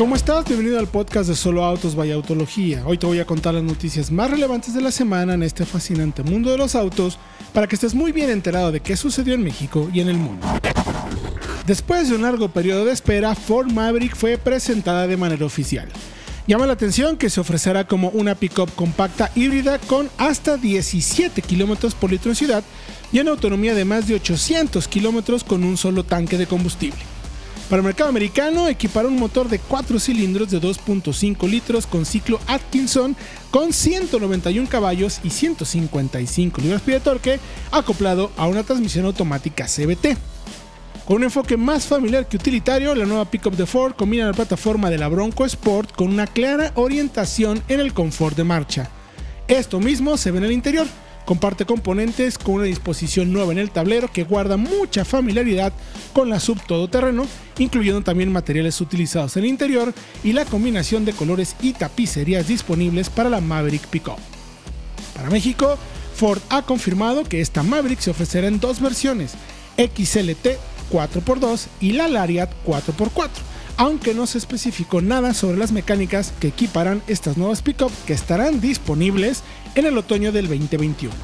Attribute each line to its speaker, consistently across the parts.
Speaker 1: ¿Cómo estás? Bienvenido al podcast de Solo Autos by Autología. Hoy te voy a contar las noticias más relevantes de la semana en este fascinante mundo de los autos para que estés muy bien enterado de qué sucedió en México y en el mundo. Después de un largo periodo de espera, Ford Maverick fue presentada de manera oficial. Llama la atención que se ofrecerá como una pickup compacta híbrida con hasta 17 km por litro en ciudad y en autonomía de más de 800 km con un solo tanque de combustible. Para el mercado americano, equipará un motor de 4 cilindros de 2.5 litros con ciclo Atkinson con 191 caballos y 155 libras-pie de torque, acoplado a una transmisión automática CBT. Con un enfoque más familiar que utilitario, la nueva pickup de Ford combina la plataforma de la Bronco Sport con una clara orientación en el confort de marcha. Esto mismo se ve en el interior Comparte componentes con una disposición nueva en el tablero que guarda mucha familiaridad con la sub todoterreno, incluyendo también materiales utilizados en el interior y la combinación de colores y tapicerías disponibles para la Maverick Pickup. Para México, Ford ha confirmado que esta Maverick se ofrecerá en dos versiones, XLT 4x2 y la Lariat 4x4 aunque no se especificó nada sobre las mecánicas que equiparán estas nuevas pickup que estarán disponibles en el otoño del 2021.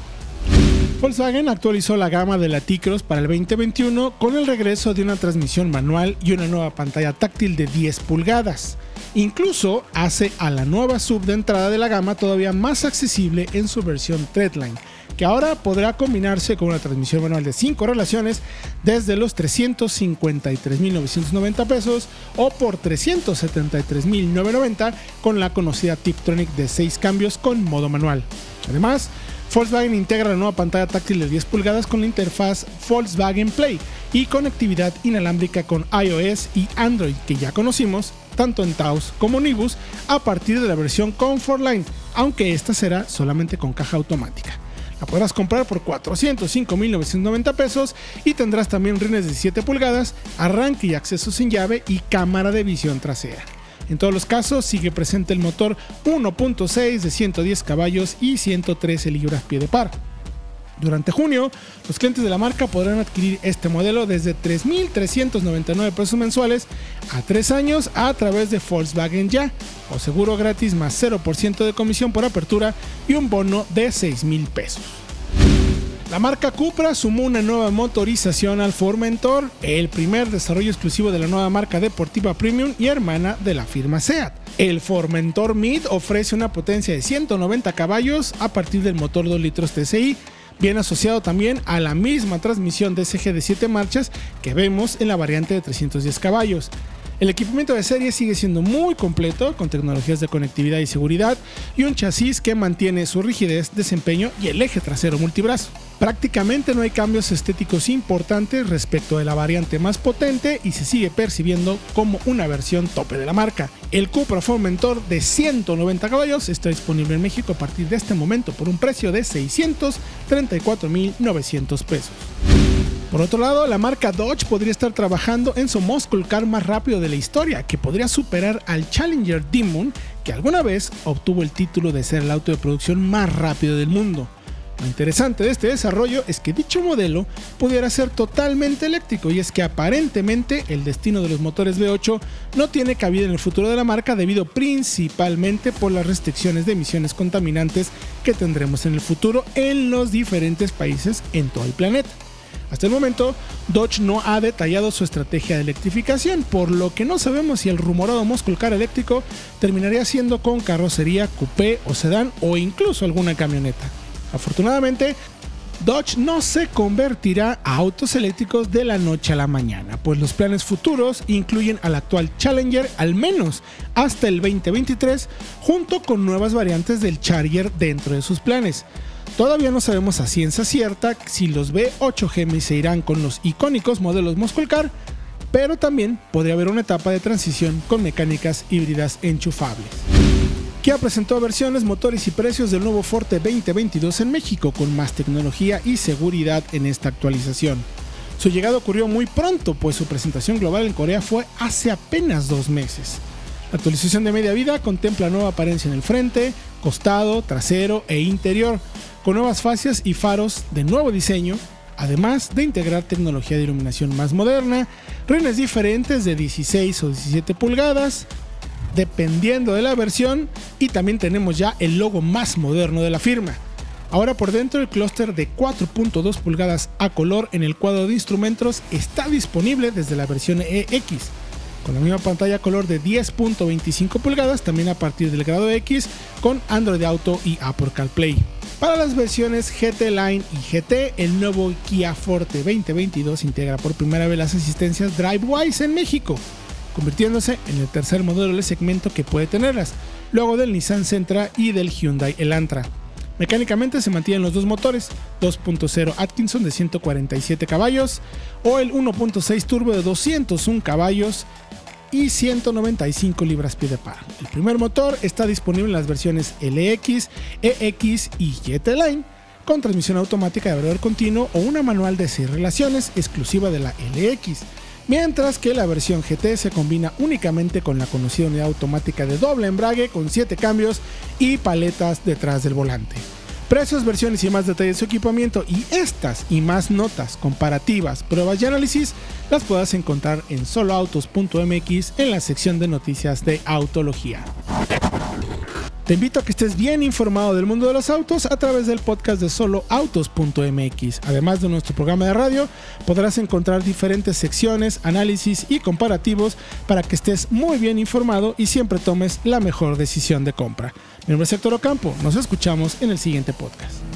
Speaker 1: Volkswagen actualizó la gama de la T-Cross para el 2021 con el regreso de una transmisión manual y una nueva pantalla táctil de 10 pulgadas. Incluso hace a la nueva sub de entrada de la gama todavía más accesible en su versión Treadline, que ahora podrá combinarse con una transmisión manual de 5 relaciones desde los 353.990 pesos o por 373.990 con la conocida Tiptronic de 6 cambios con modo manual. Además, Volkswagen integra la nueva pantalla táctil de 10 pulgadas con la interfaz Volkswagen Play y conectividad inalámbrica con iOS y Android que ya conocimos tanto en Taos como Nibus a partir de la versión Comfort Line, aunque esta será solamente con caja automática. La podrás comprar por 405.990 pesos y tendrás también rines de 7 pulgadas, arranque y acceso sin llave y cámara de visión trasera. En todos los casos sigue presente el motor 1.6 de 110 caballos y 113 libras-pie de par. Durante junio, los clientes de la marca podrán adquirir este modelo desde 3.399 pesos mensuales a 3 años a través de Volkswagen Ya, o seguro gratis más 0% de comisión por apertura y un bono de 6.000 pesos. La marca Cupra sumó una nueva motorización al Formentor, el primer desarrollo exclusivo de la nueva marca deportiva premium y hermana de la firma SEAT. El Formentor Mid ofrece una potencia de 190 caballos a partir del motor 2 litros TCI bien asociado también a la misma transmisión DSG de 7 marchas que vemos en la variante de 310 caballos. El equipamiento de serie sigue siendo muy completo, con tecnologías de conectividad y seguridad, y un chasis que mantiene su rigidez, desempeño y el eje trasero multibrazo. Prácticamente no hay cambios estéticos importantes respecto de la variante más potente y se sigue percibiendo como una versión tope de la marca. El Cupra Formentor de 190 caballos está disponible en México a partir de este momento por un precio de 634.900 pesos. Por otro lado, la marca Dodge podría estar trabajando en su muscle car más rápido de la historia, que podría superar al Challenger Demon, que alguna vez obtuvo el título de ser el auto de producción más rápido del mundo. Lo interesante de este desarrollo es que dicho modelo pudiera ser totalmente eléctrico y es que aparentemente el destino de los motores V8 no tiene cabida en el futuro de la marca debido principalmente por las restricciones de emisiones contaminantes que tendremos en el futuro en los diferentes países en todo el planeta. Hasta el momento, Dodge no ha detallado su estrategia de electrificación, por lo que no sabemos si el rumorado muscle car eléctrico terminaría siendo con carrocería, coupé o sedán o incluso alguna camioneta. Afortunadamente, Dodge no se convertirá a autos eléctricos de la noche a la mañana, pues los planes futuros incluyen al actual Challenger al menos hasta el 2023, junto con nuevas variantes del Charger dentro de sus planes. Todavía no sabemos a ciencia cierta si los B8 Gemi se irán con los icónicos modelos Muscle pero también podría haber una etapa de transición con mecánicas híbridas enchufables. Kia presentó versiones, motores y precios del nuevo Forte 2022 en México con más tecnología y seguridad en esta actualización. Su llegada ocurrió muy pronto, pues su presentación global en Corea fue hace apenas dos meses. La actualización de media vida contempla nueva apariencia en el frente, costado, trasero e interior, con nuevas fascias y faros de nuevo diseño, además de integrar tecnología de iluminación más moderna, rines diferentes de 16 o 17 pulgadas, dependiendo de la versión, y también tenemos ya el logo más moderno de la firma. Ahora por dentro el clúster de 4.2 pulgadas a color en el cuadro de instrumentos está disponible desde la versión EX, con la misma pantalla color de 10.25 pulgadas también a partir del grado X con Android Auto y Apple CarPlay. Para las versiones GT Line y GT, el nuevo Kia Forte 2022 integra por primera vez las asistencias DriveWise en México, convirtiéndose en el tercer modelo de segmento que puede tenerlas, luego del Nissan Sentra y del Hyundai Elantra. Mecánicamente se mantienen los dos motores, 2.0 Atkinson de 147 caballos o el 1.6 turbo de 201 caballos y 195 libras-pie de par. El primer motor está disponible en las versiones LX, EX y GT Line con transmisión automática de variador continuo o una manual de 6 relaciones exclusiva de la LX mientras que la versión GT se combina únicamente con la conocida unidad automática de doble embrague con 7 cambios y paletas detrás del volante. Precios, versiones y más detalles de su equipamiento y estas y más notas, comparativas, pruebas y análisis las puedas encontrar en soloautos.mx en la sección de noticias de autología. Te invito a que estés bien informado del mundo de los autos a través del podcast de soloautos.mx. Además de nuestro programa de radio, podrás encontrar diferentes secciones, análisis y comparativos para que estés muy bien informado y siempre tomes la mejor decisión de compra. Mi nombre es Héctor Ocampo, nos escuchamos en el siguiente podcast.